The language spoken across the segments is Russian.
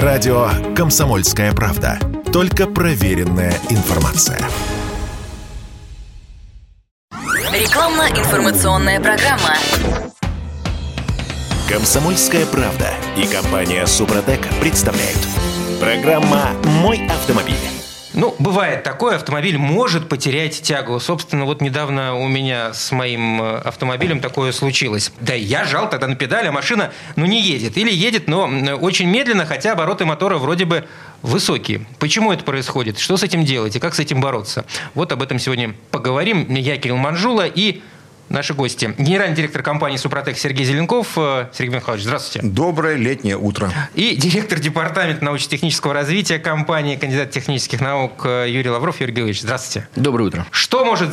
Радио «Комсомольская правда». Только проверенная информация. Рекламно-информационная программа. «Комсомольская правда» и компания «Супротек» представляют. Программа «Мой автомобиль». Ну, бывает такое, автомобиль может потерять тягу. Собственно, вот недавно у меня с моим э, автомобилем такое случилось. Да, я жал тогда на педаль, а машина, ну, не едет. Или едет, но очень медленно, хотя обороты мотора вроде бы высокие. Почему это происходит? Что с этим делать и как с этим бороться? Вот об этом сегодня поговорим. Я Кирилл Манжула и наши гости. Генеральный директор компании «Супротек» Сергей Зеленков. Э, Сергей Михайлович, здравствуйте. Доброе летнее утро. И директор департамента научно-технического развития компании, кандидат технических наук э, Юрий Лавров. Юрий Георгиевич, здравствуйте. Доброе утро. Что может...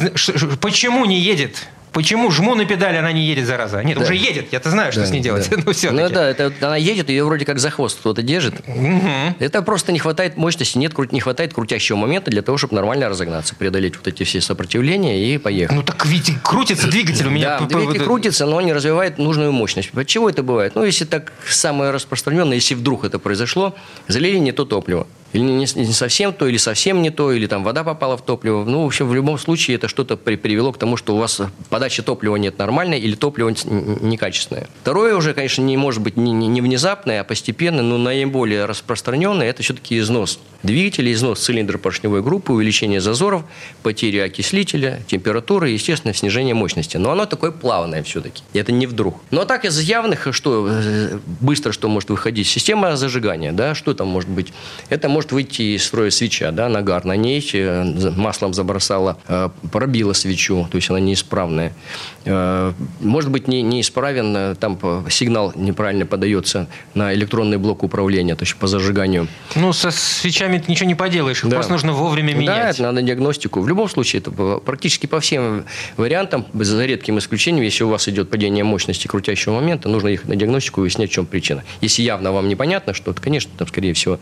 Почему не едет Почему жму на педали, она не едет, зараза? Нет, да. уже едет, я-то знаю, что да, с ней делать. Да. ну, все ну да, это, она едет, ее вроде как за хвост кто-то держит. Угу. Это просто не хватает мощности, нет, не хватает крутящего момента для того, чтобы нормально разогнаться, преодолеть вот эти все сопротивления и поехать. Ну так ведь крутится двигатель у меня. Да, двигатель крутится, но не развивает нужную мощность. Почему это бывает? Ну, если так самое распространенное, если вдруг это произошло, залили не то топливо или не, не совсем то, или совсем не то, или там вода попала в топливо. Ну, в общем, в любом случае это что-то при, привело к тому, что у вас подача топлива нет нормальной или топливо некачественное. Второе уже, конечно, не может быть не, не внезапное, а постепенно, но наиболее распространенное – это все-таки износ двигателя, износ цилиндра поршневой группы, увеличение зазоров, потеря окислителя, температуры и, естественно, снижение мощности. Но оно такое плавное все-таки. Это не вдруг. А так из явных, что э, быстро что может выходить? Система зажигания, да, что там может быть? Это может выйти из строя свеча, да, нагар на ней, э, маслом забросала, э, пробила свечу, то есть она неисправная. Может быть, не, неисправен, там сигнал неправильно подается на электронный блок управления, то есть по зажиганию. Ну, со свечами ты ничего не поделаешь. Их да. просто нужно вовремя менять. Да, это надо диагностику. В любом случае, это практически по всем вариантам, за редким исключением, если у вас идет падение мощности крутящего момента, нужно их на диагностику и выяснять, в чем причина. Если явно вам непонятно что-то, конечно, там, скорее всего.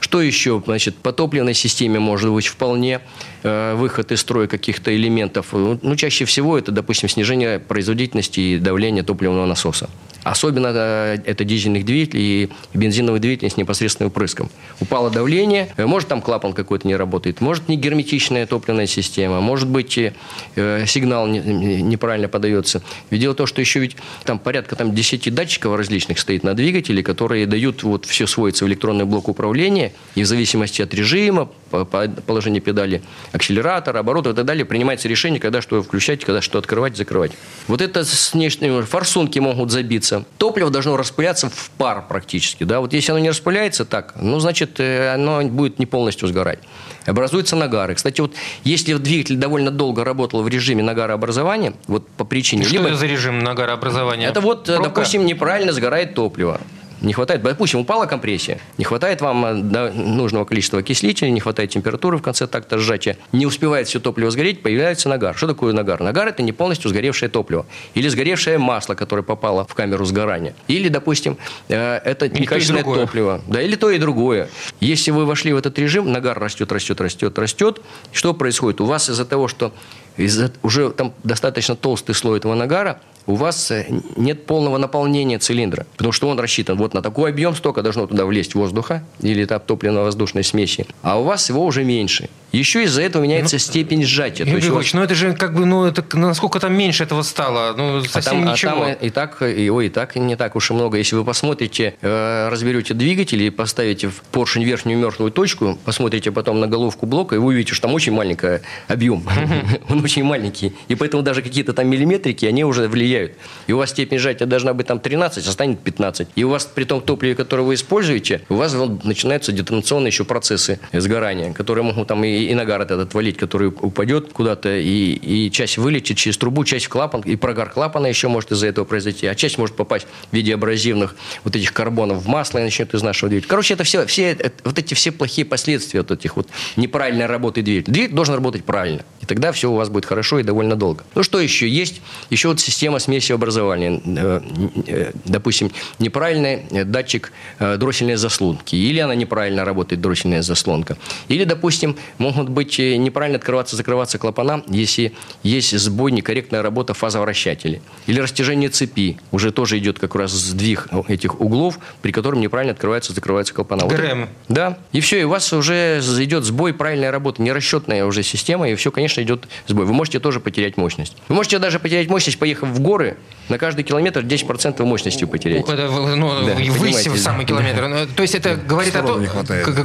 Что еще? Значит, по топливной системе может быть вполне э, выход из строя каких-то элементов. Ну, чаще всего это, допустим, снижение производительности и давления топливного насоса. Особенно э, это дизельных двигателей и бензиновых двигателей с непосредственным впрыском. Упало давление, э, может там клапан какой-то не работает, может не герметичная топливная система, может быть э, сигнал неправильно подается. Ведь дело в том, что еще ведь там порядка там, 10 датчиков различных стоит на двигателе, которые дают вот все сводится в электронный блок управления, и в зависимости от режима, положения педали, акселератора, оборотов и так далее, принимается решение, когда что включать, когда что открывать, закрывать. Вот это с внешними форсунки могут забиться, топливо должно распыляться в пар практически. Да? Вот если оно не распыляется так, ну, значит, э, оно будет не полностью сгорать. Образуются нагары. Кстати, вот если двигатель довольно долго работал в режиме нагарообразования, вот по причине... Что либо... это за режим нагарообразования? Это вот, Пробка? допустим, неправильно сгорает топливо не хватает, допустим, упала компрессия, не хватает вам э, нужного количества окислителя, не хватает температуры в конце такта сжатия, не успевает все топливо сгореть, появляется нагар. Что такое нагар? Нагар – это не полностью сгоревшее топливо. Или сгоревшее масло, которое попало в камеру сгорания. Или, допустим, э, это некачественное то топливо. Да, или то и другое. Если вы вошли в этот режим, нагар растет, растет, растет, растет. Что происходит? У вас из-за того, что из уже там достаточно толстый слой этого нагара, у вас э, нет полного наполнения цилиндра, потому что он рассчитан вот на такой объем, столько должно туда влезть воздуха или топливно-воздушной смеси, а у вас его уже меньше. Еще из-за этого меняется ну, степень сжатия. Юрий Григорьевич, вас... ну это же как бы, ну это насколько там меньше этого стало? Ну совсем а там, ничего. А там и так, его и так не так уж и много. Если вы посмотрите, э, разберете двигатель и поставите в поршень верхнюю мертвую точку, посмотрите потом на головку блока, и вы увидите, что там очень маленький объем. Он очень маленький. И поэтому даже какие-то там миллиметрики, они уже влияют. И у вас степень сжатия должна быть там 13, а станет 15. И у вас при том топливе, которое вы используете, у вас начинаются детонационные еще процессы сгорания, которые могут там и, и нагар этот валить, который упадет куда-то, и, и часть вылетит через трубу, часть в клапан, и прогар клапана еще может из-за этого произойти, а часть может попасть в виде абразивных вот этих карбонов в масло и начнет изнашивать двигатель. Короче, это все, все это, вот эти все плохие последствия вот этих вот неправильной работы двигателя. Двигатель должен работать правильно. тогда все у вас будет хорошо и довольно долго. Ну, что еще? Есть еще вот система смеси образования. Э, э, допустим, неправильный датчик дроссельной заслонки. Или она неправильно работает, дроссельная заслонка. Или, допустим, могут быть неправильно открываться, закрываться клапана, если есть сбой, некорректная работа фазовращателя. Или растяжение цепи. Уже тоже идет как раз сдвиг этих углов, при котором неправильно открывается, закрывается клапана. ГРМ. Вот, да. И все, и у вас уже идет сбой правильная работа, нерасчетная уже система, и все, конечно, идет сбой. Вы можете тоже потерять мощность. Вы можете даже потерять мощность, поехав в горы, на каждый километр 10% мощности потерять. Это, ну, да, высь в самый километр. Да. Ну, то есть это говорит о, том,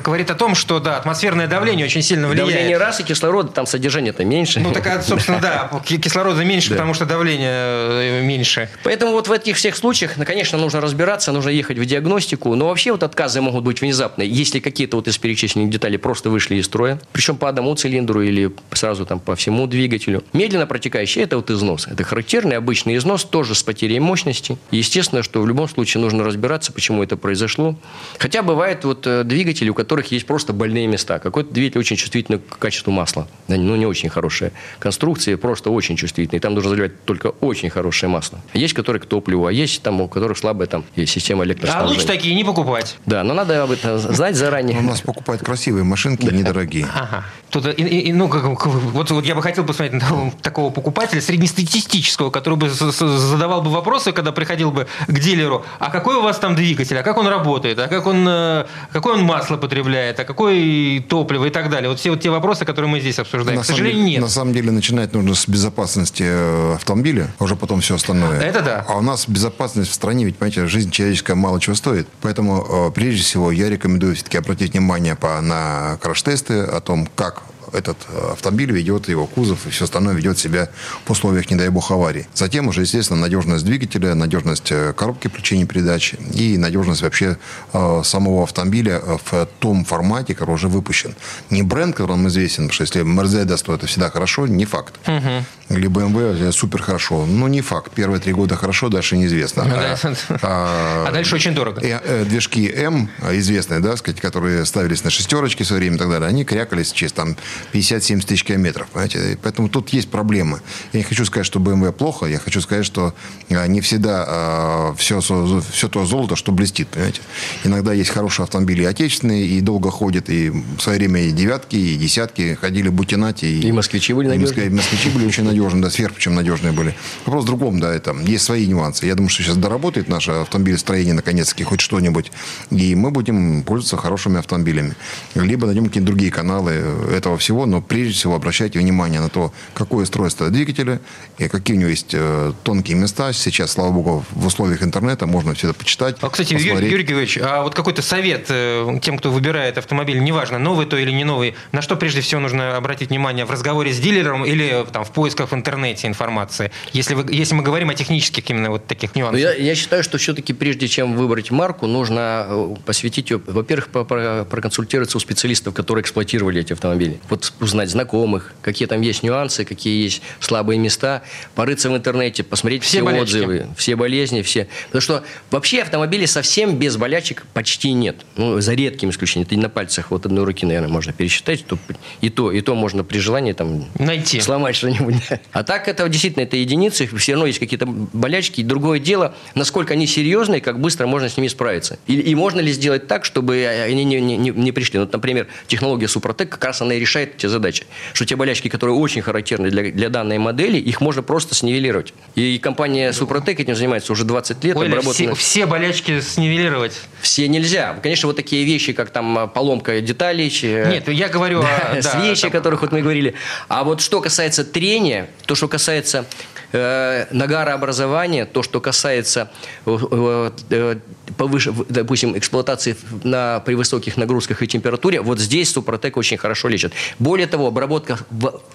говорит о том, что да, атмосферное давление очень сильно влияет. Давление раз, и кислорода, там содержание-то меньше. Ну, так, а, собственно, да, кислорода меньше, потому что давление э, меньше. Поэтому вот в этих всех случаях, ну, конечно, нужно разбираться, нужно ехать в диагностику, но вообще вот отказы могут быть внезапные, если какие-то вот из перечисленных деталей просто вышли из строя, причем по одному цилиндру или сразу там по всему двигателю. Медленно протекающий – это вот износ. Это характерный обычный износ, тоже с потерей мощности. естественно, что в любом случае нужно разбираться, почему это произошло. Хотя бывают вот э, двигатели, у которых есть просто больные места. Какой-то двигатель очень чувствительный к качеству масла. Ну, не очень хорошая конструкция, просто очень чувствительный. Там нужно заливать только очень хорошее масло. Есть, которые к топливу, а есть там, у которых слабая там система электроснабжения. А лучше такие не покупать. Да, но надо об этом знать заранее. У нас покупают красивые машинки, недорогие. Ага. Тут, и, и, ну, как, вот, вот я бы хотел посмотреть на такого покупателя среднестатистического, который бы задавал бы вопросы, когда приходил бы к дилеру, а какой у вас там двигатель, а как он работает, а как он, э, какое он масло потребляет, а какое топливо и так далее. Вот все вот те вопросы, которые мы здесь обсуждаем. На К сожалению, деле, нет. На самом деле начинать нужно с безопасности э, автомобиля, а уже потом все остальное. Это да. А у нас безопасность в стране, ведь, понимаете, жизнь человеческая мало чего стоит. Поэтому, э, прежде всего, я рекомендую все-таки обратить внимание по, на краш-тесты о том, как этот э, автомобиль ведет, его кузов и все остальное ведет себя в условиях, не дай бог, аварии. Затем уже, естественно, надежность двигателя, надежность э, коробки включения передач и надежность вообще э, самого автомобиля в том формате, который уже выпущен. Не бренд, который нам известен, потому что если Mercedes, то это всегда хорошо, не факт. Угу. Или BMW супер хорошо, но не факт. Первые три года хорошо, дальше неизвестно. Ну, а, а, а дальше очень дорого. Движки М, известные, да, сказать, которые ставились на шестерочки в свое время и так далее, они крякались через там 50-70 тысяч километров. Понимаете? Поэтому тут есть проблемы. Я не хочу сказать, что BMW плохо, я хочу сказать, что а, не всегда а, все, все то золото, что блестит. Понимаете? Иногда есть хорошие автомобили отечественные, и долго ходят, и в свое время и девятки, и десятки ходили бутинати. И, и москвичи были надежные. И москвичи были очень надежные, да, сверх причем надежные были. Вопрос в другом, да, это, есть свои нюансы. Я думаю, что сейчас доработает наше автомобилестроение наконец-таки хоть что-нибудь, и мы будем пользоваться хорошими автомобилями. Либо найдем какие-то другие каналы этого всего всего, но прежде всего обращайте внимание на то, какое устройство двигателя и какие у него есть э, тонкие места. Сейчас, слава богу, в условиях интернета можно все это почитать. А, кстати, посмотреть. Юрий Георгиевич, а вот какой-то совет э, тем, кто выбирает автомобиль, неважно, новый то или не новый, на что прежде всего нужно обратить внимание в разговоре с дилером или там, в поисках в интернете информации, если, вы, если мы говорим о технических именно вот таких нюансах? Ну, я, я считаю, что все-таки прежде чем выбрать марку, нужно э, посвятить ее, во-первых, проконсультироваться у специалистов, которые эксплуатировали эти автомобили. Вот узнать знакомых, какие там есть нюансы, какие есть слабые места, порыться в интернете, посмотреть все, все отзывы, все болезни, все. Потому что вообще автомобилей совсем без болячек почти нет. Ну, за редким исключением. Это на пальцах вот одной руки, наверное, можно пересчитать. То, и то, и то можно при желании там найти. Сломать что-нибудь. А так это действительно это единицы, все равно есть какие-то болячки. И другое дело, насколько они серьезные, как быстро можно с ними справиться. И, и можно ли сделать так, чтобы они не, не, не пришли. Ну, например, технология Супротек как раз она и решает эти задачи. Что те болячки, которые очень характерны для, для данной модели, их можно просто снивелировать. И компания Супротек этим занимается уже 20 лет. Ой, все, все болячки снивелировать? Все нельзя. Конечно, вот такие вещи, как там а, поломка деталей. Нет, я говорю да, о... свечи, там... о которых вот мы говорили. А вот что касается трения, то, что касается э, нагарообразования, то, что касается э, э, повыше, допустим, эксплуатации на, при высоких нагрузках и температуре, вот здесь Супротек очень хорошо лечит. Более того, обработка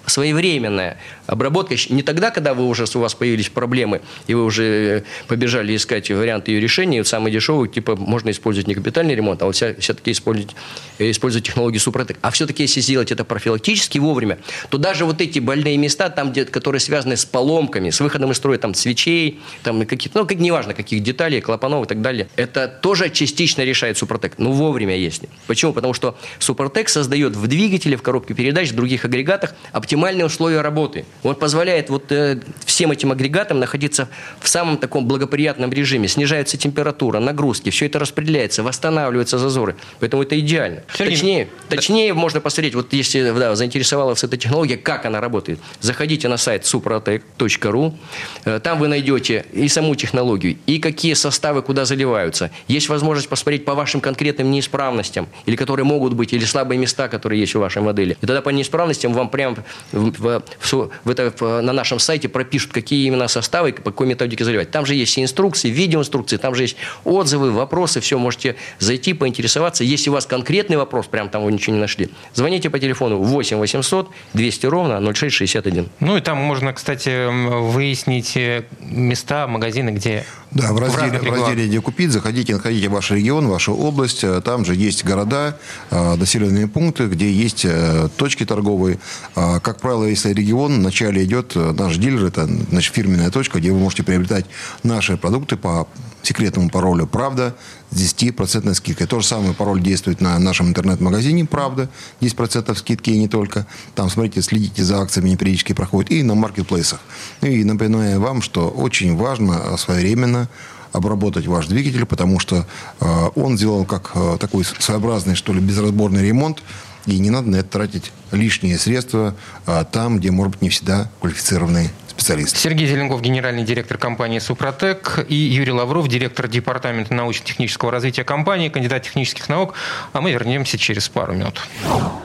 своевременная. Обработка не тогда, когда вы уже, у вас появились проблемы, и вы уже э, побежали искать варианты ее решения, самый дешевый, типа, можно использовать не капитальный ремонт, а вот все-таки использовать, э, использовать технологию Супротек. А все-таки, если сделать это профилактически вовремя, то даже вот эти больные места, там, где, которые связаны с поломками, деталями, с выходом из строя там свечей, там какие-то, ну, как неважно, каких деталей, клапанов и так далее. Это тоже частично решает Супротек, но вовремя если. Почему? Потому что Супротек создает в двигателе, в коробке передач, в других агрегатах оптимальные условия работы. Он позволяет вот э, всем этим агрегатам находиться в самом таком благоприятном режиме. Снижается температура, нагрузки, все это распределяется, восстанавливаются зазоры. Поэтому это идеально. Сергей, точнее, точнее можно посмотреть, вот если да, заинтересовала вас эта технология, как она работает. Заходите на сайт suprotec.ru, э, там вы найдете и саму технологию, и какие составы куда заливаются. Есть возможность посмотреть по вашим конкретным неисправностям, или которые могут быть, или слабые места, которые есть у вашей модели. И тогда по неисправностям вам прямо в, в, в, в это, в, на нашем сайте пропишут, какие именно составы, по какой методике заливать. Там же есть и инструкции, видеоинструкции, там же есть отзывы, вопросы, все можете зайти, поинтересоваться. Если у вас конкретный вопрос, прям там вы ничего не нашли, звоните по телефону 8 800 200 ровно 0661. Ну и там можно, кстати, выяснить э, места, магазины, где Да, в разделе, в разделе «Где купить» заходите, находите ваш регион, вашу область. Э, Там же есть города, э, населенные пункты, где есть точки торговые. А, Как правило, если регион, вначале идет наш дилер, это значит, фирменная точка, где вы можете приобретать наши продукты по секретному паролю «Правда» с 10% скидкой. То же самое пароль действует на нашем интернет-магазине «Правда», 10% скидки и не только. Там, смотрите, следите за акциями, они периодически проходят. И на маркетплейсах. Ну И напоминаю вам, что очень важно своевременно обработать ваш двигатель, потому что э, он сделал как э, такой своеобразный, что ли, безразборный ремонт, и не надо на это тратить лишние средства э, там, где, может быть, не всегда квалифицированные специалисты. Сергей Зеленков, генеральный директор компании «Супротек», и Юрий Лавров, директор департамента научно-технического развития компании, кандидат технических наук. А мы вернемся через пару минут.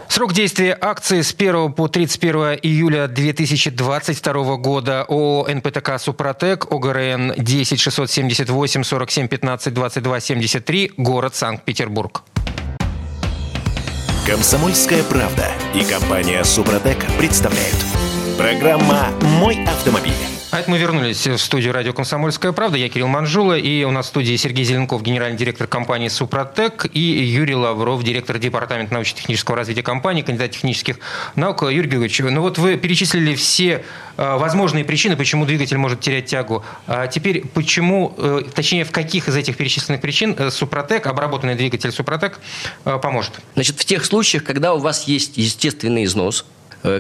Срок действия акции с 1 по 31 июля 2022 года ООО «НПТК Супротек», ОГРН 10 678 47 15 22 73, город Санкт-Петербург. Комсомольская правда и компания Супротек представляют. Программа «Мой автомобиль». А это мы вернулись в студию радио «Комсомольская правда». Я Кирилл Манжула, и у нас в студии Сергей Зеленков, генеральный директор компании «Супротек», и Юрий Лавров, директор департамента научно-технического развития компании, кандидат технических наук. Юрий Георгиевич, ну вот вы перечислили все э, возможные причины, почему двигатель может терять тягу. А теперь почему, э, точнее, в каких из этих перечисленных причин э, «Супротек», обработанный двигатель «Супротек» поможет? Значит, в тех случаях, когда у вас есть естественный износ,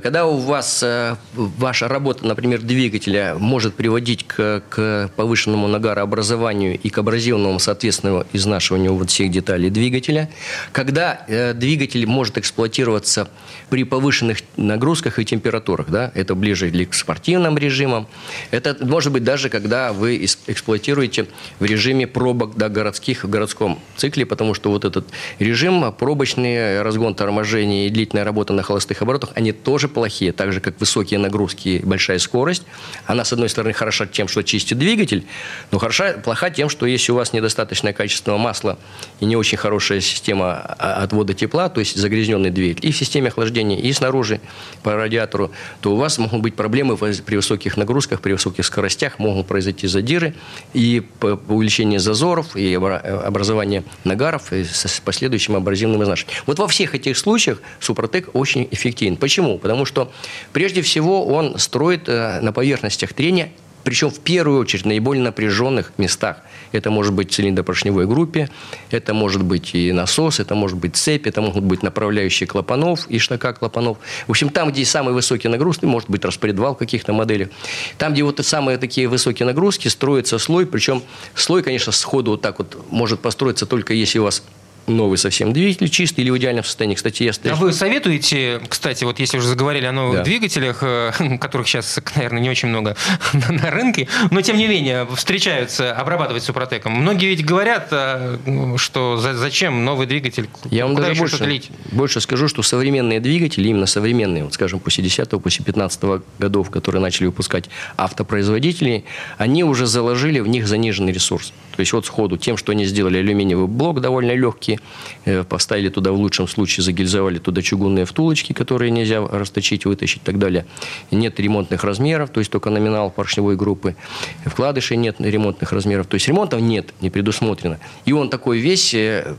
когда у вас э, ваша работа, например, двигателя может приводить к, к повышенному нагарообразованию и к абразивному, соответственно, изнашиванию вот всех деталей двигателя, когда э, двигатель может эксплуатироваться при повышенных нагрузках и температурах, да, это ближе или к спортивным режимам, это может быть даже когда вы эксплуатируете в режиме пробок да, городских в городском цикле, потому что вот этот режим, пробочный разгон торможения и длительная работа на холостых оборотах, они тоже плохие, так же, как высокие нагрузки и большая скорость. Она, с одной стороны, хороша тем, что чистит двигатель, но хороша, плоха тем, что если у вас недостаточное качественного масла и не очень хорошая система а- отвода тепла, то есть загрязненный двигатель, и в системе охлаждения, и снаружи по радиатору, то у вас могут быть проблемы при высоких нагрузках, при высоких скоростях, могут произойти задиры и увеличение зазоров, и обра- образование нагаров, и с последующим абразивным изнашиванием. Вот во всех этих случаях Супротек очень эффективен. Почему? Потому что прежде всего он строит э, на поверхностях трения причем в первую очередь в наиболее напряженных местах. Это может быть в цилиндропоршневой группе, это может быть и насос, это может быть цепь, это могут быть направляющие клапанов и штака клапанов. В общем, там, где самые высокие нагрузки, может быть распредвал в каких-то моделях. Там, где вот самые такие высокие нагрузки, строится слой. Причем слой, конечно, сходу вот так вот может построиться только если у вас новый совсем двигатель, чистый или в идеальном состоянии. Кстати, я А встречал- вы советуете, кстати, вот если уже заговорили о новых Да. двигателях, э, которых сейчас, наверное, не очень много на, на рынке, но тем не менее встречаются обрабатывать супротеком. Многие ведь говорят, э, что за- зачем новый двигатель, Я вам куда даже больше, лить? больше скажу, что современные двигатели, именно современные, вот скажем, после 10 после 15 годов, которые начали выпускать автопроизводители, они уже заложили в них заниженный ресурс. То есть вот сходу тем, что они сделали алюминиевый блок довольно легкий, э, поставили туда в лучшем случае, загильзовали туда чугунные втулочки, которые нельзя расточить, вытащить и так далее. Нет ремонтных размеров, то есть только номинал поршневой группы. Вкладышей нет ремонтных размеров. То есть ремонтов нет, не предусмотрено. И он такой весь э,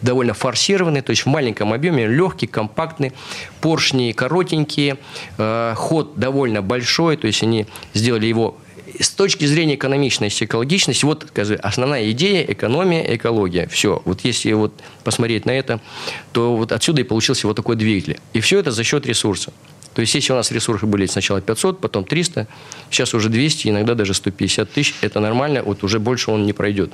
довольно форсированный, то есть в маленьком объеме, легкий, компактный, поршни коротенькие, э, ход довольно большой, то есть они сделали его с точки зрения экономичности, экологичности, вот скажи, основная идея – экономия, экология. Все. Вот если вот посмотреть на это, то вот отсюда и получился вот такой двигатель. И все это за счет ресурса. То есть, если у нас ресурсы были сначала 500, потом 300, сейчас уже 200, иногда даже 150 тысяч, это нормально, вот уже больше он не пройдет.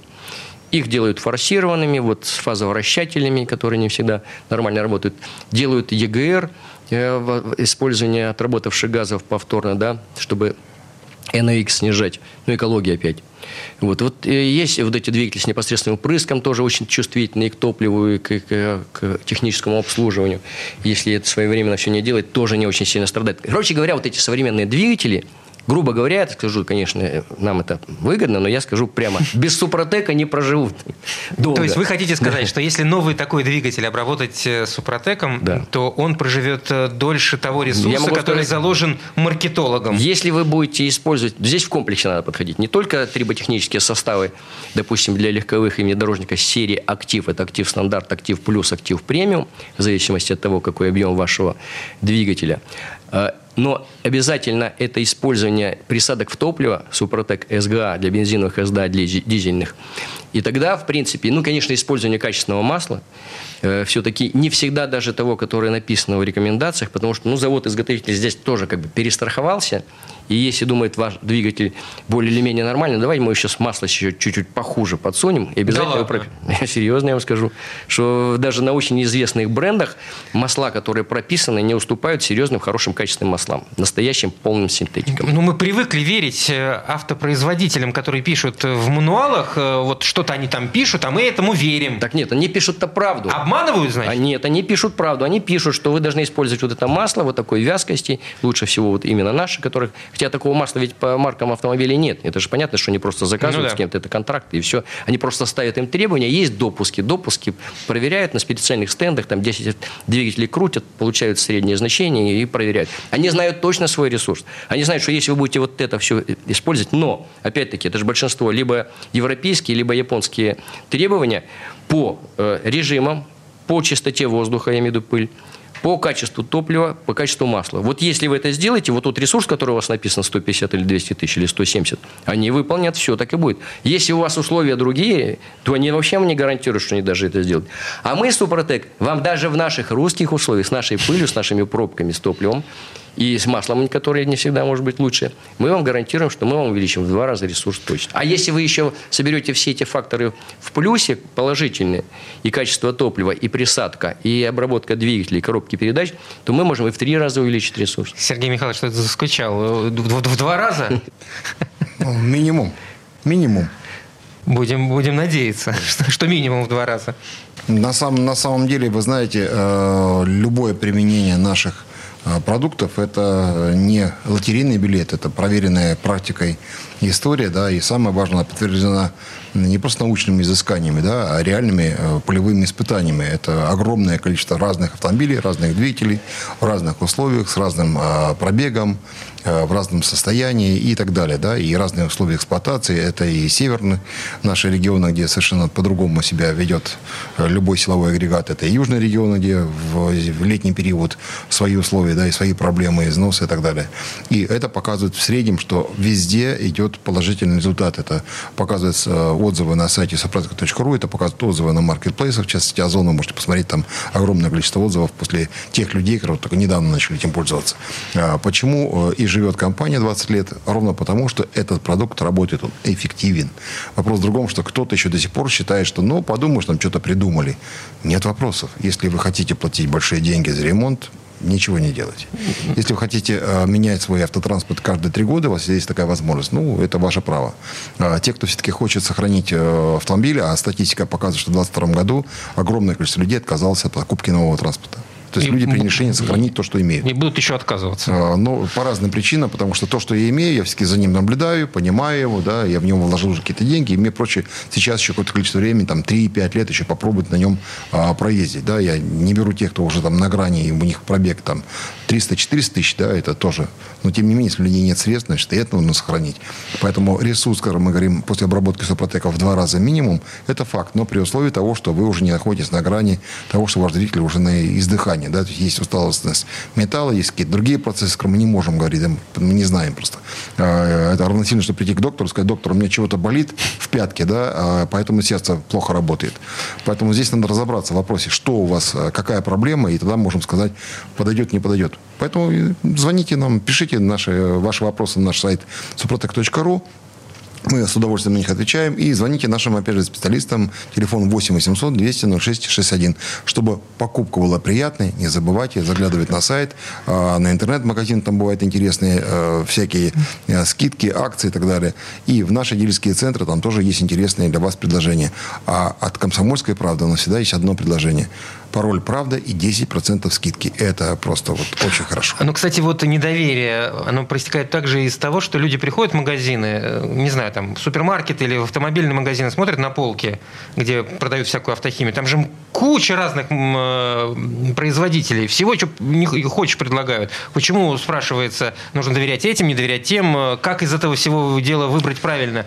Их делают форсированными, вот с фазовращателями, которые не всегда нормально работают. Делают ЕГР, э, использование отработавших газов повторно, да, чтобы NOx снижать. Ну, экология опять. Вот, вот э, есть вот эти двигатели с непосредственным прыском, тоже очень чувствительные к топливу и к, к, к техническому обслуживанию. Если это своевременно все не делать, тоже не очень сильно страдает. Короче говоря, вот эти современные двигатели – грубо говоря, я скажу, конечно, нам это выгодно, но я скажу прямо, без Супротека не проживут долго. То есть вы хотите сказать, что если новый такой двигатель обработать э, Супротеком, да. то он проживет э, дольше того ресурса, который сказать, заложен маркетологом? Если вы будете использовать... Здесь в комплексе надо подходить. Не только триботехнические составы, допустим, для легковых и внедорожников серии «Актив». Это «Актив стандарт», «Актив плюс», «Актив премиум», в зависимости от того, какой объем вашего двигателя. Но обязательно это использование присадок в топливо, Супротек СГА для бензиновых СДА для дизельных. И тогда, в принципе, ну, конечно, использование качественного масла, э, все-таки не всегда даже того, которое написано в рекомендациях, потому что, ну, завод-изготовитель здесь тоже как бы перестраховался, и если думает ваш двигатель более или менее нормально, давайте мы сейчас масло еще чуть-чуть похуже подсунем. И обязательно... Да вы... Серьезно я вам скажу, что даже на очень известных брендах масла, которые прописаны, не уступают серьезным, хорошим качественным маслам. Настоящим полным синтетикам. Ну, мы привыкли верить э, автопроизводителям, которые пишут в мануалах, э, вот что-то они там пишут, а мы этому верим. Так нет, они пишут-то правду. Обманывают, значит? А нет, они пишут правду. Они пишут, что вы должны использовать вот это масло, вот такой вязкости, лучше всего вот именно наши, которых Хотя такого масла ведь по маркам автомобилей нет. Это же понятно, что они просто заказывают ну, да. с кем-то, это контракты и все. Они просто ставят им требования, есть допуски. Допуски проверяют на специальных стендах, там 10 двигателей крутят, получают среднее значение и проверяют. Они знают точно свой ресурс. Они знают, что если вы будете вот это все использовать, но, опять-таки, это же большинство либо европейские, либо японские требования по э, режимам, по чистоте воздуха, я имею в виду пыль, по качеству топлива, по качеству масла. Вот если вы это сделаете, вот тот ресурс, который у вас написан 150 или 200 тысяч или 170, они выполнят все, так и будет. Если у вас условия другие, то они вообще вам не гарантируют, что они даже это сделают. А мы, Супротек, вам даже в наших русских условиях, с нашей пылью, с нашими пробками, с топливом, и с маслом, которое не всегда может быть лучше, мы вам гарантируем, что мы вам увеличим в два раза ресурс точно. А если вы еще соберете все эти факторы в плюсе положительные, и качество топлива, и присадка, и обработка двигателей, коробки передач, то мы можем и в три раза увеличить ресурс. Сергей Михайлович, что это заскучал? В, в, в два раза? Ну, минимум. Минимум. Будем, будем надеяться, что, что минимум в два раза. На самом, на самом деле, вы знаете, э, любое применение наших продуктов. Это не лотерейный билет, это проверенная практикой история, да, и самое важное, подтверждена не просто научными изысканиями, да, а реальными э, полевыми испытаниями. Это огромное количество разных автомобилей, разных двигателей, в разных условиях, с разным э, пробегом, Э, в разном состоянии и так далее, да, и разные условия эксплуатации. Это и северные наши регионы, где совершенно по-другому себя ведет э, любой силовой агрегат. Это и южные регионы, где в, в летний период свои условия, да, и свои проблемы, износы и так далее. И это показывает в среднем, что везде идет положительный результат. Это показывается э, отзывы на сайте sopratica.ru, это показывают отзывы на маркетплейсах, в частности, Озон, вы можете посмотреть, там огромное количество отзывов после тех людей, которые только недавно начали этим пользоваться. А почему и живет компания 20 лет ровно потому, что этот продукт работает, он эффективен. Вопрос в другом, что кто-то еще до сих пор считает, что, ну, подумаешь, там что-то придумали. Нет вопросов. Если вы хотите платить большие деньги за ремонт, ничего не делать. Если вы хотите э, менять свой автотранспорт каждые три года, у вас есть такая возможность. Ну, это ваше право. А те, кто все-таки хочет сохранить э, автомобиль, а статистика показывает, что в 2022 году огромное количество людей отказалось от покупки нового транспорта. То есть И- люди приняли решение сохранить то, что имеют. И будут еще отказываться. А, Ну, по разным причинам, потому что то, что я имею, я все-таки за ним наблюдаю, понимаю его, да, я в него вложил уже какие-то деньги, и мне проще сейчас еще какое-то количество времени, там, 3-5 лет еще попробовать на нем а, проездить, да, я не беру тех, кто уже там на грани, и у них пробег там 300-400 тысяч, да, это тоже, но тем не менее, если у людей нет средств, значит, и это нужно сохранить. Поэтому ресурс, скажем, мы говорим, после обработки супротека в два раза минимум, это факт, но при условии того, что вы уже не находитесь на грани того, что ваш двигатель уже на издыхании, да, то есть усталостность металла, есть какие-то другие процессы, которые мы не можем говорить, да, мы не знаем просто. А, Это равносильно, что прийти к доктору сказать, доктор, у меня чего-то болит в пятке, да, а поэтому сердце плохо работает. Поэтому здесь надо разобраться в вопросе, что у вас, а, какая проблема, и тогда можем сказать, подойдет, не подойдет. Поэтому звоните нам, пишите наши, ваши вопросы на наш сайт suprotec.ru, мы с удовольствием на них отвечаем. И звоните нашим, опять же, специалистам. Телефон 8 800 200 06 61. Чтобы покупка была приятной, не забывайте заглядывать на сайт, а, на интернет-магазин. Там бывают интересные э, всякие э, скидки, акции и так далее. И в наши дилерские центры там тоже есть интересные для вас предложения. А от «Комсомольской правды» у нас всегда есть одно предложение. Пароль «Правда» и 10% скидки. Это просто вот очень хорошо. Ну, кстати, вот недоверие, оно проистекает также из того, что люди приходят в магазины, э, не знаю, там, в супермаркет или в автомобильный магазин, смотрят на полки, где продают всякую автохимию. Там же куча разных э, производителей. Всего, что хочешь, предлагают. Почему, спрашивается, нужно доверять этим, не доверять тем? Э, Как из этого всего дела выбрать правильно?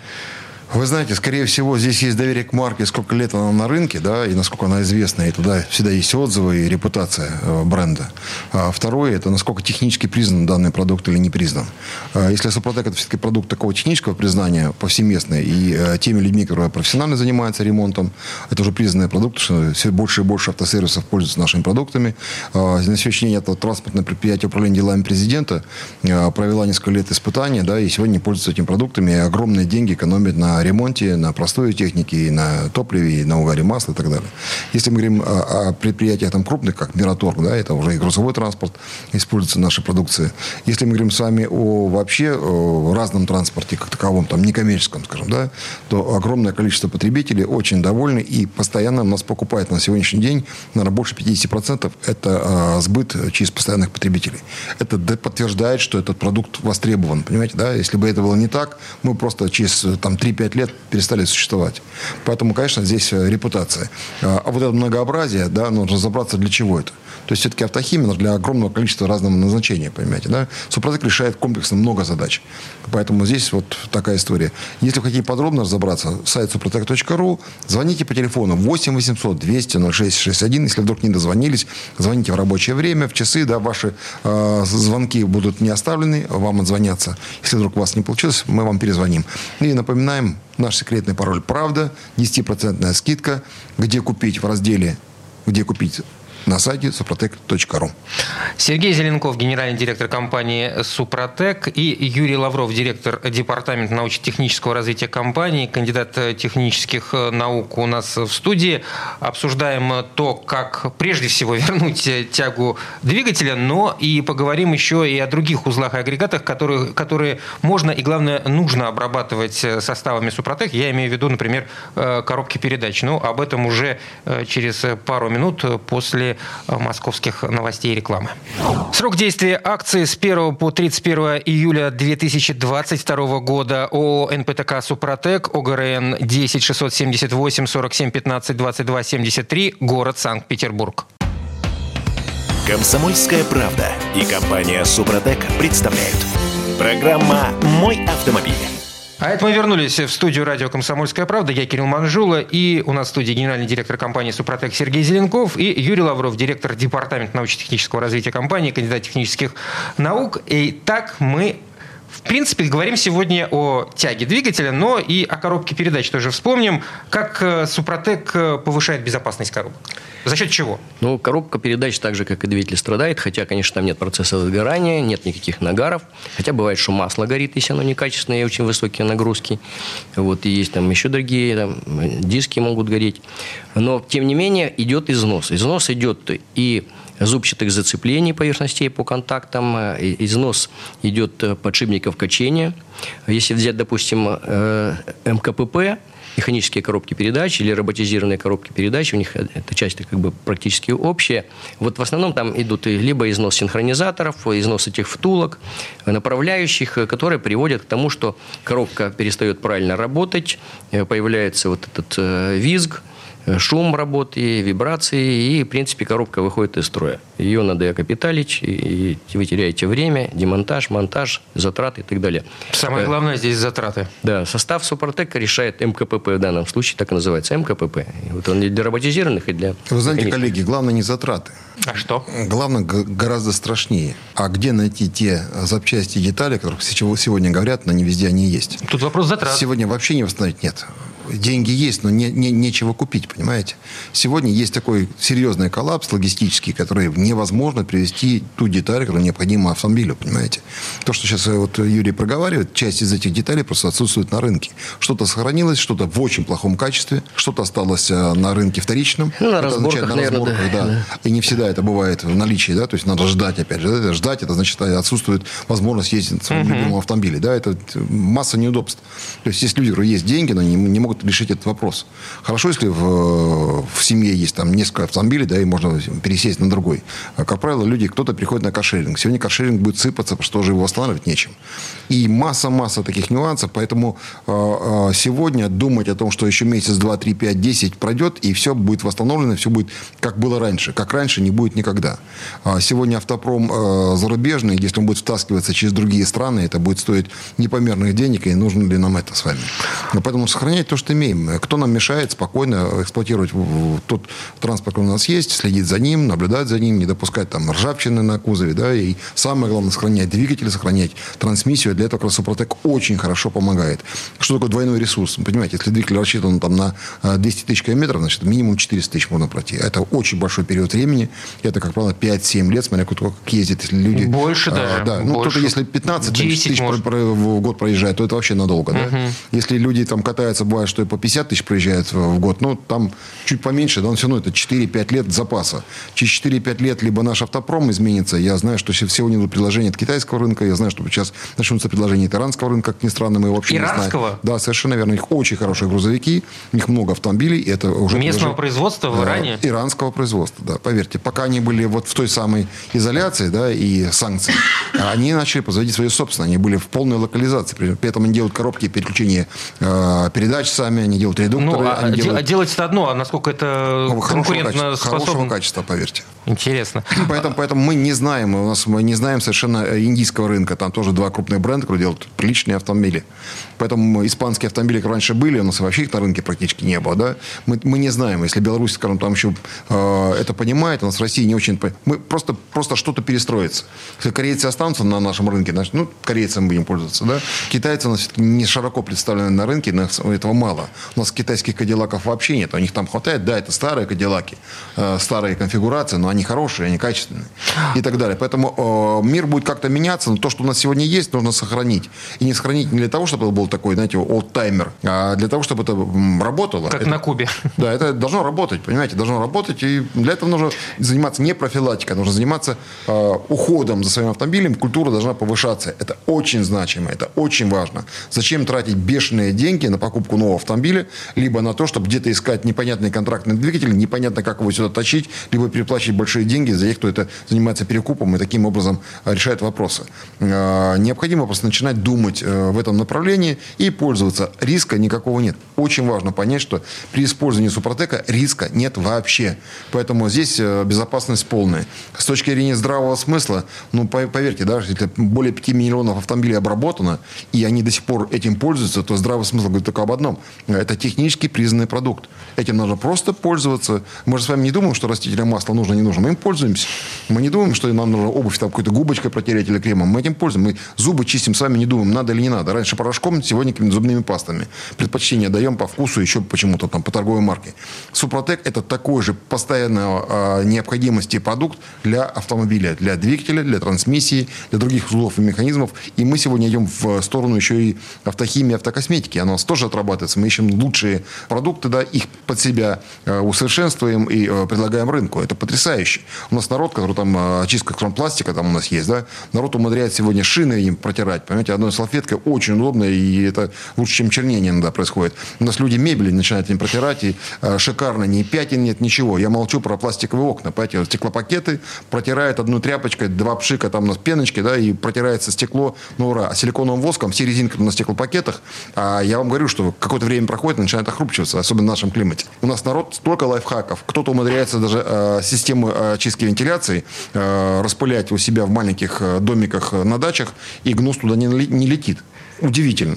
Вы знаете, скорее всего, здесь есть доверие к марке, сколько лет она на рынке, да, и насколько она известна, и туда всегда есть отзывы и репутация э, бренда. А второе, это насколько технически признан данный продукт или не признан. А Если Супротек это все-таки продукт такого технического признания повсеместный, и э, теми людьми, которые профессионально занимаются ремонтом, это уже признанный продукт, что все больше и больше автосервисов пользуются нашими продуктами. А, На сегодняшний день это транспортное предприятие управления делами президента э, провела несколько лет испытания, да, и сегодня пользуются этими продуктами, и огромные деньги экономят на ремонте, на простой технике, и на топливе, и на угаре масла и так далее. Если мы говорим о, о предприятиях там крупных, как Мираторг, да, это уже и грузовой транспорт, используется наша продукция. Если мы говорим с вами о вообще о разном транспорте как таковом, там некоммерческом, скажем, да, то огромное количество потребителей очень довольны и постоянно нас покупают на сегодняшний день, наверное, больше 50% это а, сбыт через постоянных потребителей. Это подтверждает, что этот продукт востребован, понимаете, да? Если бы это было не так, мы просто через э, там 3-5 лет перестали существовать. Поэтому, конечно, здесь э, репутация. А а вот это многообразие, да, нужно разобраться, для чего это. То есть все-таки автохимия для огромного количества разного назначения, понимаете, да? Супротек решает комплексно много задач. Поэтому здесь вот такая история. Если вы хотите подробно разобраться, сайт suprotec.ru, звоните по телефону 8 800 200 06 61. Если вдруг не дозвонились, звоните в рабочее время, в часы, да, ваши э, звонки будут не оставлены, вам отзвонятся. Если вдруг у вас не получилось, мы вам перезвоним. И напоминаем, наш секретный пароль «Правда», 10% скидка, где купить в разделе «Где купить» на сайте suprotec.ru. Сергей Зеленков, генеральный директор компании «Супротек», и Юрий Лавров, директор департамента научно-технического развития компании, кандидат технических э, наук у нас в студии. Обсуждаем то, как прежде всего вернуть тягу двигателя, но и поговорим еще и о других узлах и агрегатах, которые, которые можно и, главное, нужно обрабатывать э, составами «Супротек». Я имею в виду, например, э, коробки передач. Ну, об этом уже через пару минут э, э, московских новостей и рекламы. Срок действия акции с 1 по 31 июля 2022 года ООО «НПТК Супротек», ОГРН 10 678 47 15 22 73, город Санкт-Петербург. Комсомольская правда и компания Супротек представляют. Программа «Мой автомобиль». А это мы вернулись в студию радио «Комсомольская правда». Я Кирилл Манжула. И у нас в студии генеральный директор компании «Супротек» Сергей Зеленков и Юрий Лавров, директор департамента научно-технического развития компании, кандидат технических наук. И так мы в принципе, говорим сегодня о тяге двигателя, но и о коробке передач тоже вспомним. Как э, Супротек э, повышает безопасность коробок? За счет чего? Ну, коробка передач, так же, как и двигатель, страдает, хотя, конечно, там нет процесса сгорания, нет никаких нагаров, хотя бывает, что масло горит, если оно некачественное и очень высокие нагрузки. Вот, и есть там еще другие, там, диски могут гореть. Но, тем не менее, идет износ. Износ идет и зубчатых зацеплений поверхностей по контактам, э, износ идет э, подшипников качения. Если взять, допустим, э, МКПП, механические коробки передач или роботизированные коробки передач, у них эта часть как бы практически общая. Вот в основном там идут либо износ синхронизаторов, износ этих втулок, направляющих, которые приводят к тому, что коробка перестает правильно работать, появляется вот этот визг, шум работы, вибрации, и, в принципе, коробка выходит из строя. Ее надо окапиталить, и вы теряете время, демонтаж, монтаж, затраты и так далее. Самое э, главное здесь затраты. Да, состав Супротека решает МКПП в данном случае, так и называется, МКПП. И вот он и для роботизированных, и для... Вы знаете, коллеги, главное не затраты. А что? Главное гораздо страшнее. А где найти те запчасти и детали, которых сегодня говорят, но не везде они есть? Тут вопрос затрат. Сегодня вообще не восстановить нет деньги есть, но не, не, нечего купить, понимаете? Сегодня есть такой серьезный коллапс логистический, который невозможно привести ту деталь, которая необходима автомобилю, понимаете? То, что сейчас э, вот Юрий проговаривает, часть из этих деталей просто отсутствует на рынке. Что-то сохранилось, что-то в очень плохом качестве, что-то осталось э, на рынке вторичном. Ну, на это разборках, на разборках, наверное, да. да. И не всегда это бывает в наличии, да, то есть надо ждать, опять же. Ждать, это значит, отсутствует возможность ездить на своем uh-huh. любимом автомобиле, да, это масса неудобств. То есть есть люди, у которых есть деньги, но не, не могут могут решить этот вопрос. Хорошо, если в, в семье есть там несколько автомобилей, да, и можно пересесть на другой. А, как правило, люди, кто-то приходит на каршеринг. Сегодня каршеринг будет сыпаться, потому что уже его останавливать нечем. И масса-масса таких нюансов. Поэтому э, сегодня думать о том, что еще месяц, два, три, пять, десять пройдет, и все будет восстановлено, все будет как было раньше. Как раньше не будет никогда. А сегодня автопром э, зарубежный, если он будет втаскиваться через другие страны, это будет стоить непомерных денег, и нужно ли нам это с вами. Но поэтому сохранять то, что имеем. Кто нам мешает спокойно эксплуатировать тот транспорт, который у нас есть, следить за ним, наблюдать за ним, не допускать там ржавчины на кузове, да, и самое главное, сохранять двигатель, сохранять трансмиссию. Для этого как раз Супротек очень хорошо помогает. Что такое двойной ресурс? Вы понимаете, если двигатель рассчитан там на 200 э, тысяч километров, значит, минимум 400 тысяч можно пройти. Это очень большой период времени. Это, как правило, 5-7 лет, смотря как ездит, если люди... Больше а, даже. Да, ну, кто-то, если 15 тысяч может. в год проезжает, то это вообще надолго, угу. да? Если люди там катаются, бывает, что и по 50 тысяч проезжает в год, ну, там чуть поменьше, да, но все равно это 4-5 лет запаса. Через 4-5 лет либо наш автопром изменится, я знаю, что сегодня идут предложения от китайского рынка, я знаю, что сейчас начнутся предложения от иранского рынка, как ни странно, мы его вообще иранского? не знаем. Да, совершенно верно. У них очень хорошие грузовики, у них много автомобилей, и это уже... Местного производства в Иране? Э, иранского производства, да, поверьте. Пока они были вот в той самой изоляции, да, и санкции, они начали производить свои собственные, они были в полной локализации, при этом они делают коробки переключения э, передач сами, они делают редукторы. Ну, а, делают... а делать это одно, а насколько это ну, конкурентно способно? Хорошего качества, поверьте. Интересно. Поэтому, поэтому мы не знаем, у нас мы не знаем совершенно э, индийского рынка. Там тоже два крупных бренда, которые делают приличные автомобили. Поэтому испанские автомобили, которые раньше были, у нас вообще их на рынке практически не было. Да? Мы, мы не знаем. Если Беларусь, скажем, там еще э, это понимает, у нас в России не очень... Мы просто, просто что-то перестроится. Если корейцы останутся на нашем рынке, значит, ну, корейцам будем пользоваться. Да? Китайцы у нас не широко представлены на рынке, но этого мало. У нас китайских кадиллаков вообще нет. У них там хватает, да, это старые кадиллаки, э, старые конфигурации, но они хорошие, они качественные и так далее. Поэтому э, мир будет как-то меняться, но то, что у нас сегодня есть, нужно сохранить. И не сохранить не для того, чтобы это был такой, знаете, олдтаймер, а для того, чтобы это работало. Как это, на Кубе. Да, это должно работать, понимаете, должно работать. И для этого нужно заниматься не профилактикой, нужно заниматься э, уходом за своим автомобилем. Культура должна повышаться. Это очень значимо, это очень важно. Зачем тратить бешеные деньги на покупку нового автомобиля, либо на то, чтобы где-то искать непонятный контрактный двигатель, непонятно, как его сюда тащить, либо переплачивать большие деньги за тех, кто это занимается перекупом и таким образом э, решает вопросы. Э, необходимо просто начинать думать э, в этом направлении и пользоваться. Риска никакого нет. Очень важно понять, что при использовании Супротека риска нет вообще. Поэтому здесь безопасность полная. С точки зрения здравого смысла, ну, поверьте, да, если более 5 миллионов автомобилей обработано, и они до сих пор этим пользуются, то здравый смысл говорит только об одном. Это технически признанный продукт. Этим нужно просто пользоваться. Мы же с вами не думаем, что растительное масло нужно, не нужно. Мы им пользуемся. Мы не думаем, что нам нужно обувь там какой-то губочкой протереть или кремом. Мы этим пользуемся. Мы зубы чистим с вами, не думаем, надо или не надо. Раньше порошком, сегодня какими-то зубными пастами. Предпочтение даем по вкусу, еще почему-то там по торговой марке. Супротек это такой же постоянно э, необходимости продукт для автомобиля, для двигателя, для трансмиссии, для других узлов и механизмов. И мы сегодня идем в сторону еще и автохимии, автокосметики. Она у нас тоже отрабатывается. Мы ищем лучшие продукты, да, их под себя э, усовершенствуем и э, предлагаем рынку. Это потрясающе умудряющий. У нас народ, который там э, очистка пластика там у нас есть, да, народ умудряет сегодня шины им протирать, понимаете, одной салфеткой очень удобно, и это лучше, чем чернение иногда происходит. У нас люди мебели начинают им протирать, и э, шикарно, ни пятен нет, ничего. Я молчу про пластиковые окна, понимаете, стеклопакеты протирают одной тряпочкой, два пшика, там у нас пеночки, да, и протирается стекло, ну ура. А силиконовым воском, все резинки на стеклопакетах, а я вам говорю, что какое-то время проходит, начинает охрупчиваться, особенно в нашем климате. У нас народ столько лайфхаков. Кто-то умудряется даже э, систему э, чистки вентиляции э, распылять у себя в маленьких э, домиках на дачах, и гнус туда не летит. Удивительно.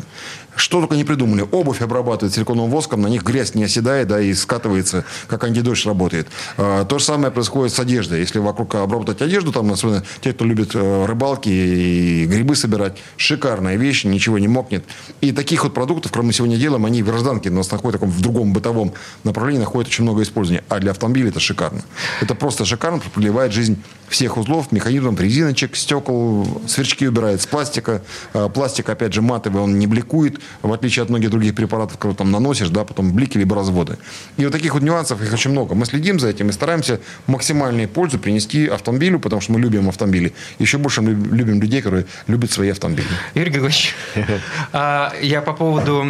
Что только не придумали. Обувь обрабатывают силиконовым воском, на них грязь не оседает, да, и скатывается, как антидождь работает. А, то же самое происходит с одеждой. Если вокруг обработать одежду, там, особенно те, кто любит э, рыбалки и грибы собирать, шикарная вещь, ничего не мокнет. И таких вот продуктов, мы сегодня делаем, они в гражданке, у нас находят в другом бытовом направлении, находят очень много использования. А для автомобиля это шикарно. Это просто шикарно, проливает жизнь всех узлов, механизмов, резиночек, стекол, сверчки убирает с пластика. А, пластик, опять же, матовый, он не бликует, в отличие от многих других препаратов, которые там наносишь, да, потом блики либо разводы. И вот таких вот нюансов, их очень много. Мы следим за этим и стараемся максимальную пользу принести автомобилю, потому что мы любим автомобили. Еще больше мы любим людей, которые любят свои автомобили. Юрий Григорьевич, а, я по поводу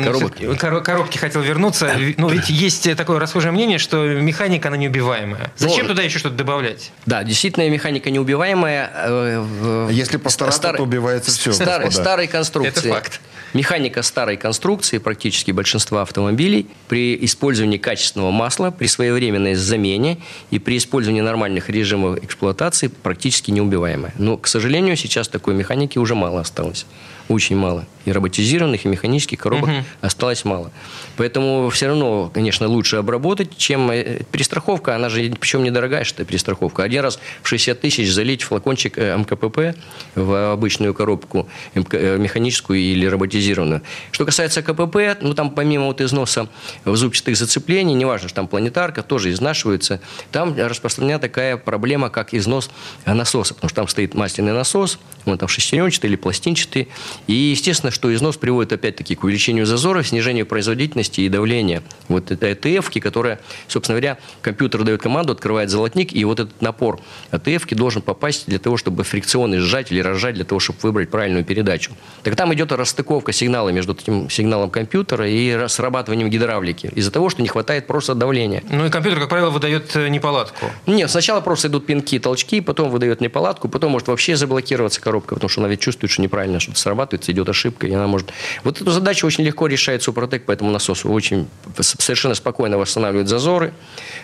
коробки хотел вернуться. Ну, ведь есть такое расхожее мнение, что механика, она неубиваемая. Зачем ну, туда еще что-то добавлять? Да, действительно, механика неубиваемая. Э, Если постараться, то убивается все. Старой конструкции. Это факт. Механика старой конструкции практически большинства автомобилей при использовании качественного масла, при своевременной замене и при использовании нормальных режимов эксплуатации практически неубиваемая. Но, к сожалению, сейчас такой механики уже мало осталось очень мало. И роботизированных, и механических коробок угу. осталось мало. Поэтому все равно, конечно, лучше обработать, чем э, перестраховка. Она же, причем недорогая, что перестраховка. Один раз в 60 тысяч залить флакончик э, МКПП в обычную коробку э, механическую или роботизированную. Что касается КПП, ну там помимо вот износа зубчатых зацеплений, неважно, что там планетарка, тоже изнашивается, там распространена такая проблема, как износ насоса. Потому что там стоит масляный насос, он там шестеренчатый или пластинчатый, и, естественно, что износ приводит опять-таки к увеличению зазора, снижению производительности и давления. Вот это АТФ, которая, собственно говоря, компьютер дает команду, открывает золотник, и вот этот напор АТФ должен попасть для того, чтобы фрикционный сжать или разжать, для того, чтобы выбрать правильную передачу. Так там идет расстыковка сигнала между этим сигналом компьютера и срабатыванием гидравлики. Из-за того, что не хватает просто давления. Ну и компьютер, как правило, выдает э, неполадку. Нет, сначала просто идут пинки, толчки, потом выдает неполадку, потом может вообще заблокироваться коробка, потому что она ведь чувствует, что неправильно что-то срабатывает срабатывается, идет ошибка, и она может... Вот эту задачу очень легко решает Супротек по этому насосу. Очень совершенно спокойно восстанавливает зазоры.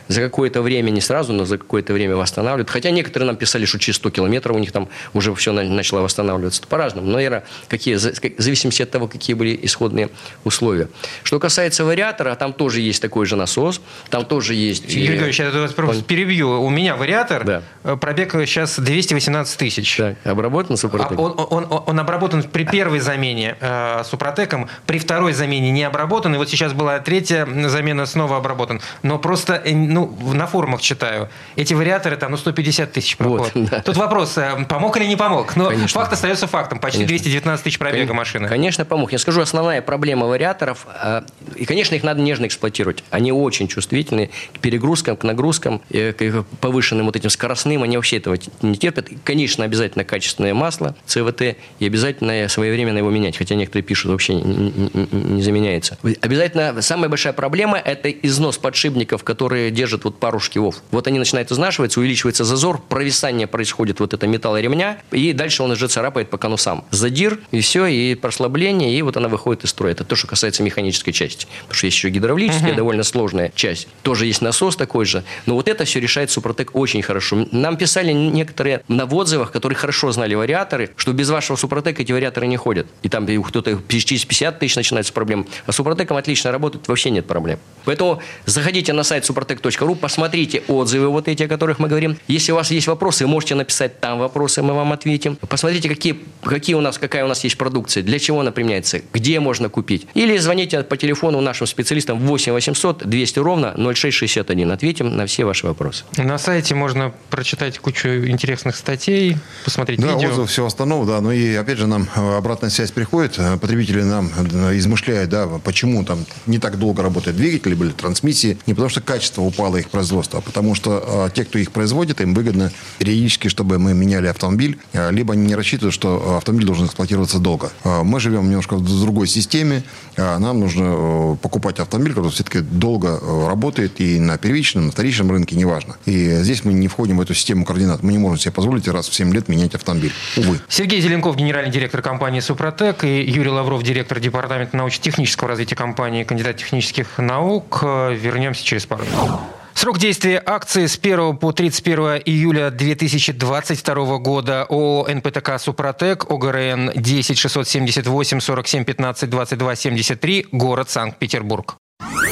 За какое-то время, не сразу, но за какое-то время восстанавливает. Хотя некоторые нам писали, что через 100 километров у них там уже все начало восстанавливаться. По-разному. Но, наверное, какие, в зависимости от того, какие были исходные условия. Что касается вариатора, там тоже есть такой же насос. Там тоже есть... Юрий Григорьевич, я вас просто перебью. У меня вариатор, да. Э, пробег сейчас 218 тысяч. Так, обработан Супротек? А он, он, он, он обработан при первой замене э, Супротеком, при второй замене не обработан, и вот сейчас была третья замена, снова обработан. Но просто, э, ну, на форумах читаю, эти вариаторы там, ну, 150 тысяч проход. Вот, да. Тут вопрос, э, помог или не помог? Но конечно. факт остается фактом, почти конечно. 219 тысяч пробега конечно. машины. Конечно, помог. Я скажу, основная проблема вариаторов, э, и, конечно, их надо нежно эксплуатировать. Они очень чувствительны к перегрузкам, к нагрузкам, э, к повышенным вот этим скоростным, они вообще этого не терпят. Конечно, обязательно качественное масло, ЦВТ, и обязательно своевременно его менять, хотя некоторые пишут, вообще не, не, не заменяется. Обязательно самая большая проблема – это износ подшипников, которые держат вот пару шкивов. Вот они начинают изнашиваться, увеличивается зазор, провисание происходит вот это металла ремня, и дальше он уже царапает по конусам. Задир, и все, и прослабление, и вот она выходит из строя. Это то, что касается механической части. Потому что есть еще гидравлическая, uh-huh. довольно сложная часть. Тоже есть насос такой же. Но вот это все решает Супротек очень хорошо. Нам писали некоторые на отзывах, которые хорошо знали вариаторы, что без вашего Супротека эти вариаторы не ходят и там кто-то через 50 тысяч начинается проблем. А с Супротеком отлично работает, вообще нет проблем. Поэтому заходите на сайт suprotec.ru, посмотрите отзывы вот эти, о которых мы говорим. Если у вас есть вопросы, можете написать там вопросы, мы вам ответим. Посмотрите, какие, какие у нас, какая у нас есть продукция, для чего, например, применяется, где можно купить. Или звоните по телефону нашим специалистам 8 800 200 ровно 0661. Ответим на все ваши вопросы. На сайте можно прочитать кучу интересных статей, посмотреть да, видео. отзывы всего остального, да. Ну и опять же нам э, обратная связь приходит. Э, Потребители нам э, измышляют, да, почему там не так долго работают двигатели, были трансмиссии. Не потому что качество упало их производства, а потому что э, те, кто их производит, им выгодно периодически, чтобы мы меняли автомобиль, либо они не рассчитывают, что автомобиль должен эксплуатироваться долго. Мы живем немножко в другой системе. Нам нужно покупать автомобиль, который все-таки долго работает и на первичном, на вторичном рынке, неважно. И здесь мы не входим в эту систему координат. Мы не можем себе позволить раз в 7 лет менять автомобиль. Увы. Сергей Зеленков, генеральный директор компании «Супротек», и Юрий Лавров, директор департамента научно-технического развития компании, кандидат технических наук. Вернемся через пару минут. Срок действия акции с 1 по 31 июля 2022 года ООО «НПТК Супротек», ОГРН 10 678 47 15 22 73, город Санкт-Петербург.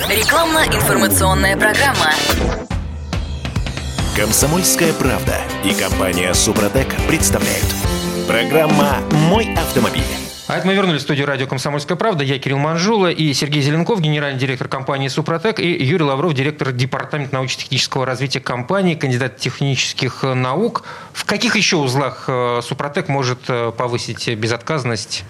Рекламно-информационная программа. Комсомольская правда и компания Супротек представляют. Программа «Мой автомобиль». А это мы вернулись в студию радио «Комсомольская правда». Я Кирилл Манжула и Сергей Зеленков, генеральный директор компании «Супротек», и Юрий Лавров, директор департамента научно-технического развития компании, кандидат технических наук. В каких еще узлах э, «Супротек» может э, повысить безотказность,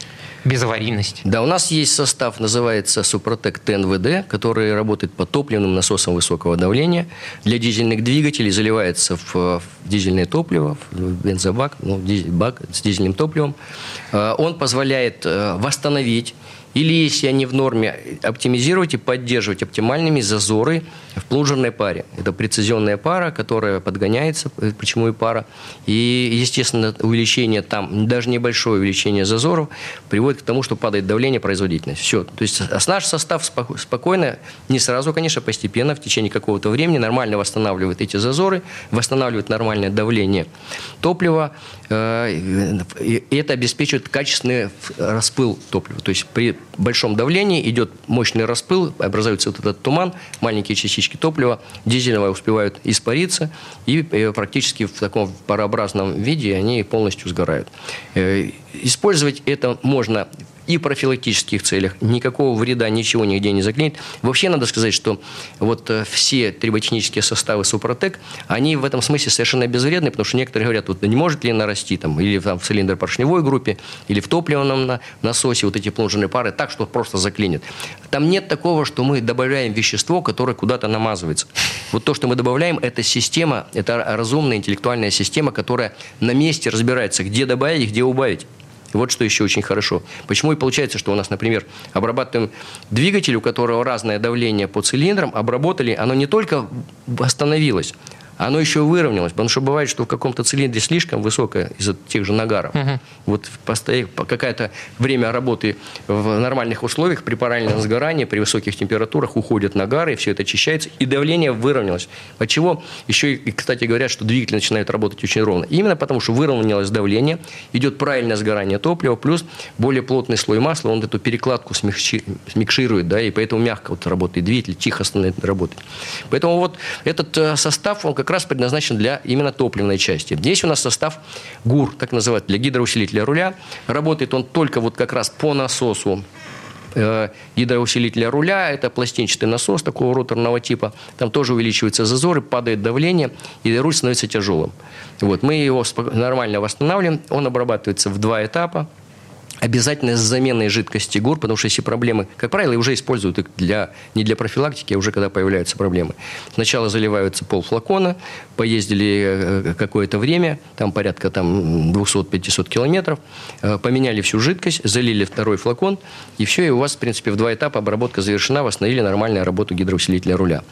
безаварийность? Да, у нас есть состав, называется Супротек ТНВД, который работает по топливным насосам высокого давления. Для дизельных двигателей заливается в, в дизельное топливо, в бензобак, ну, дизель, бак с дизельным топливом. Э, Он позволяет э, восстановить или, если они в норме, оптимизировать и поддерживать оптимальными зазоры в плунжерной паре. Это прецизионная пара, которая подгоняется, э, почему и пара. И, естественно, увеличение там, даже небольшое увеличение зазоров приводит к тому, что падает давление, производительность. Все. То есть наш состав споко- спокойно, не сразу, конечно, постепенно, в течение какого-то времени нормально восстанавливает эти зазоры, восстанавливает нормальное давление топлива, э, и это обеспечивает качественный распыл топлива. То есть при большом давлении идет мощный распыл, образуется вот этот туман, маленькие частички топлива, дизельного успевают испариться, и э, практически в таком парообразном виде они полностью сгорают. Э, Использовать это можно и профилактических целях. Никакого вреда ничего нигде не заклинит. Вообще надо сказать, что вот э, все триботехнические составы Супротек, они в этом смысле совершенно безвредны, потому что некоторые говорят, вот не может ли нарасти там, или там, в цилиндр-поршневой группе, или в топливном на- насосе вот эти плунжерные пары так, что просто заклинит. Там нет такого, что мы добавляем вещество, которое куда-то намазывается. Вот то, что мы добавляем, это система, это разумная интеллектуальная система, которая на месте разбирается, где добавить где убавить. И Вот что еще очень хорошо. Почему и получается, что у нас, например, обрабатываем двигатель, у которого разное давление по цилиндрам, обработали, оно не только восстановилось, оно еще выровнялось. Потому что бывает, что в каком-то цилиндре слишком высокое из-за тех же нагаров. Вот постоя- по- какое-то время работы в нормальных условиях при параллельном сгорании, при высоких температурах уходят нагары, все это очищается, и давление выровнялось. Отчего еще, и, кстати, говорят, что двигатель начинает работать очень ровно. Именно потому, что выровнялось давление, идет правильное сгорание топлива, плюс более плотный слой масла, он эту перекладку смягчи- смикширует, да, и поэтому мягко вот работает двигатель, тихо становится работать. Поэтому вот этот э, состав, он как раз предназначен для именно топливной части. Здесь у нас состав ГУР, так называют, для гидроусилителя руля. Работает он только вот как раз по насосу э, гидроусилителя руля. Это пластинчатый насос такого роторного типа. Там тоже увеличиваются зазоры, падает давление, и руль становится тяжелым. Вот, мы его нормально восстанавливаем. Он обрабатывается в два этапа. Обязательно с заменой жидкости ГУР, потому что если проблемы, как правило, уже используют их для, не для профилактики, а уже когда появляются проблемы. Сначала заливаются полфлакона, поездили э, какое-то время, там порядка там, 200-500 километров, э, поменяли всю жидкость, залили второй флакон, и все, и у вас, в принципе, в два этапа обработка завершена, восстановили нормальную работу гидроусилителя руля.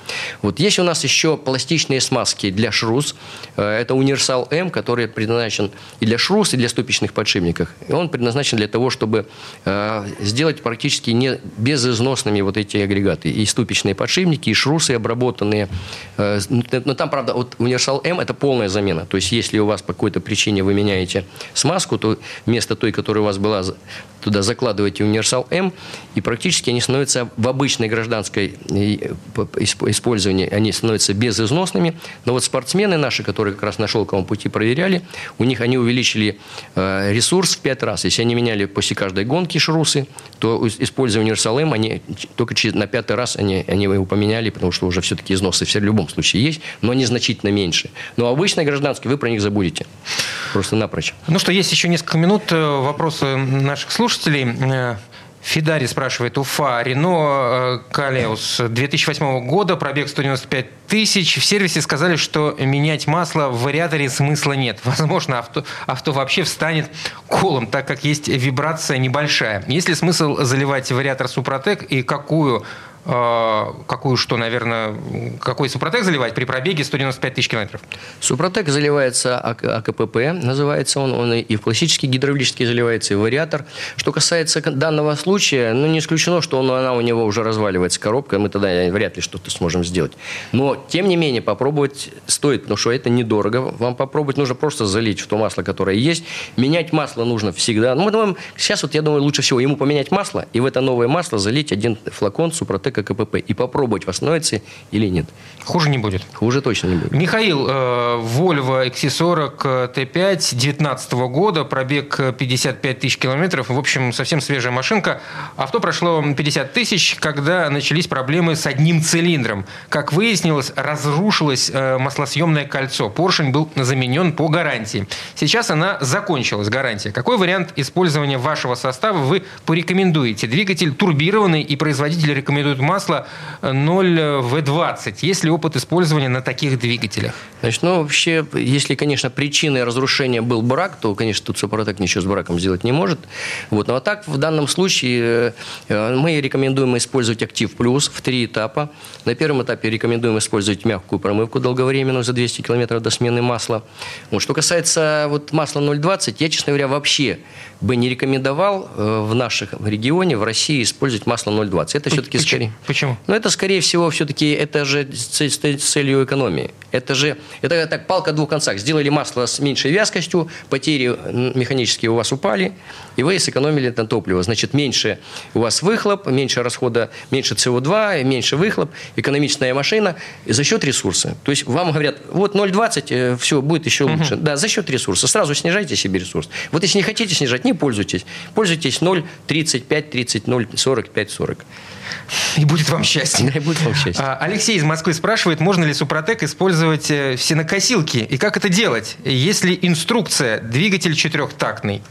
Вот есть у нас еще пластичные смазки для шрус. Э, Это универсал М, который предназначен и для шрус, и для ступичных подшипников. И он предназначен для того, чтобы э, сделать практически не безызносными вот эти агрегаты. И ступичные подшипники, и шрусы обработанные. Э, но там, правда, вот универсал М – это полная замена. То есть, если у вас по какой-то причине вы меняете смазку, то вместо той, которая у вас была, туда закладываете универсал М, и практически они становятся в обычной гражданской использовании, они становятся безызносными. Но вот спортсмены наши, которые как раз на шелковом пути проверяли, у них они увеличили э, ресурс в пять раз. Если они меняли после каждой гонки шрусы, то используя универсал М, они только на пятый раз они, они его поменяли, потому что уже все-таки износы в любом случае есть, но они значительно меньше. Но обычной гражданской вы про них забудете. Просто напрочь. Ну что, есть еще несколько минут. Э, вопросы наших слушателей. Э, Фидари спрашивает, Уфа, Рено э, Калеус 2008 года, пробег 195 тысяч. В сервисе сказали, что менять масло в вариаторе смысла нет. Возможно, авто, авто вообще встанет колом, так как есть вибрация небольшая. Есть ли смысл заливать вариатор Супротек и какую какую что, наверное, какой Супротек заливать при пробеге 195 тысяч километров? Супротек заливается АКПП, называется он, он и в классический гидравлический заливается, и вариатор. Что касается данного случая, ну, не исключено, что он, она у него уже разваливается коробка, мы тогда вряд ли что-то сможем сделать. Но, тем не менее, попробовать стоит, потому что это недорого. Вам попробовать нужно просто залить в то масло, которое есть. Менять масло нужно всегда. Ну, мы думаем, сейчас вот, я думаю, лучше всего ему поменять масло и в это новое масло залить один флакон Супротек как КПП и попробовать, восстановится или нет. Хуже не будет? Хуже точно не будет. Михаил, э, Volvo XC40 T5 19 года, пробег 55 тысяч километров, в общем, совсем свежая машинка. Авто прошло 50 тысяч, когда начались проблемы с одним цилиндром. Как выяснилось, разрушилось э, маслосъемное кольцо. Поршень был заменен по гарантии. Сейчас она закончилась, гарантия. Какой вариант использования вашего состава вы порекомендуете? Двигатель турбированный и производитель рекомендует масло 0В20. Есть ли опыт использования на таких двигателях? Значит, ну, вообще, если, конечно, причиной разрушения был брак, то, конечно, тут Супротек ничего с браком сделать не может. Вот. Ну, а так, в данном случае э, мы рекомендуем использовать Актив Плюс в три этапа. На первом этапе рекомендуем использовать мягкую промывку долговременную за 200 км до смены масла. Вот. Что касается вот масла 0,20, я, честно говоря, вообще бы не рекомендовал э, в нашем регионе, в России, использовать масло 0,20. Это все-таки скорее... Почему? Ну, это, скорее всего, все-таки это же с целью экономии. Это же, это так, палка о двух концах. Сделали масло с меньшей вязкостью, потери механические у вас упали, и вы сэкономили на топливо. Значит, меньше у вас выхлоп, меньше расхода, меньше СО2, меньше выхлоп, экономичная машина за счет ресурса. То есть вам говорят, вот 0,20, э, все, будет еще лучше. Угу. Да, за счет ресурса. Сразу снижайте себе ресурс. Вот если не хотите снижать, не пользуйтесь. Пользуйтесь 0,35, 30, 0, 45, 40. И будет вам счастье. И будет вам счастье. А, Алексей из Москвы спрашивает, можно ли Супротек использовать э, в сенокосилке и как это делать? Есть ли инструкция, двигатель четырехтактный?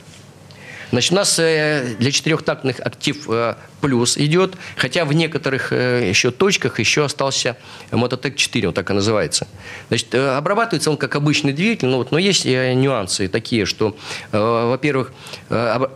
Значит, у нас э, для четырехтактных актив э, плюс идет, хотя в некоторых еще точках еще остался Мототек 4, вот так и называется. Значит, обрабатывается он как обычный двигатель, но, вот, но есть нюансы такие, что, во-первых,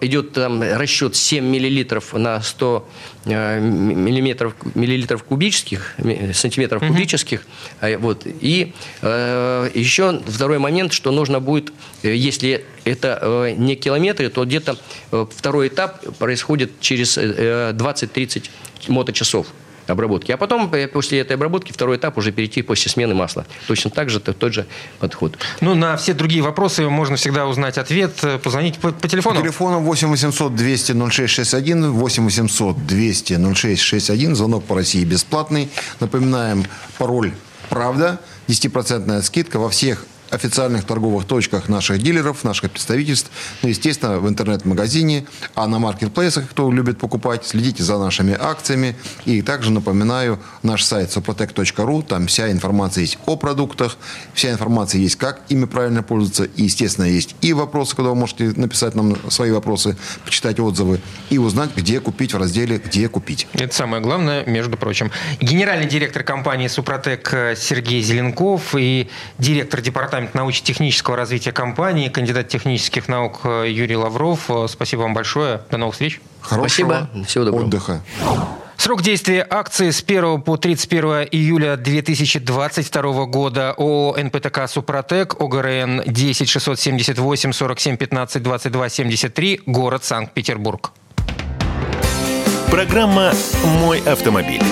идет там расчет 7 миллилитров на 100 миллиметров, миллилитров кубических, сантиметров угу. кубических. А, вот. И еще второй момент, что нужно будет, если это не километры, то где-то Э, второй этап происходит через 20-30 э, моточасов обработки. А потом, э, после этой обработки, второй этап уже перейти после смены масла. Точно так же, тот же подход. Ну, на все другие вопросы можно всегда узнать ответ. Позвонить по, по телефону. По телефону 8 800 200 0661, 8 800 200 0661. Звонок по России бесплатный. Напоминаем, пароль «Правда». 10% скидка во всех официальных торговых точках наших дилеров, наших представительств, ну, естественно, в интернет-магазине, а на маркетплейсах, кто любит покупать, следите за нашими акциями. И также напоминаю, наш сайт soprotec.ru, там вся информация есть о продуктах, вся информация есть, как ими правильно пользоваться, и, естественно, есть и вопросы, куда вы можете написать нам свои вопросы, почитать отзывы, и узнать, где купить в разделе «Где купить». Это самое главное, между прочим. Генеральный директор компании «Супротек» Сергей Зеленков и директор департамента департамент научно-технического развития компании, кандидат технических наук э, Юрий Лавров. Э, спасибо вам большое. До новых встреч. Хорошего Спасибо. Всего доброго. отдыха. Срок действия акции с 1 по 31 июля 2022 года ООО «НПТК Супротек», ОГРН 10 678 47 15 22 73, город Санкт-Петербург. Программа «Мой автомобиль».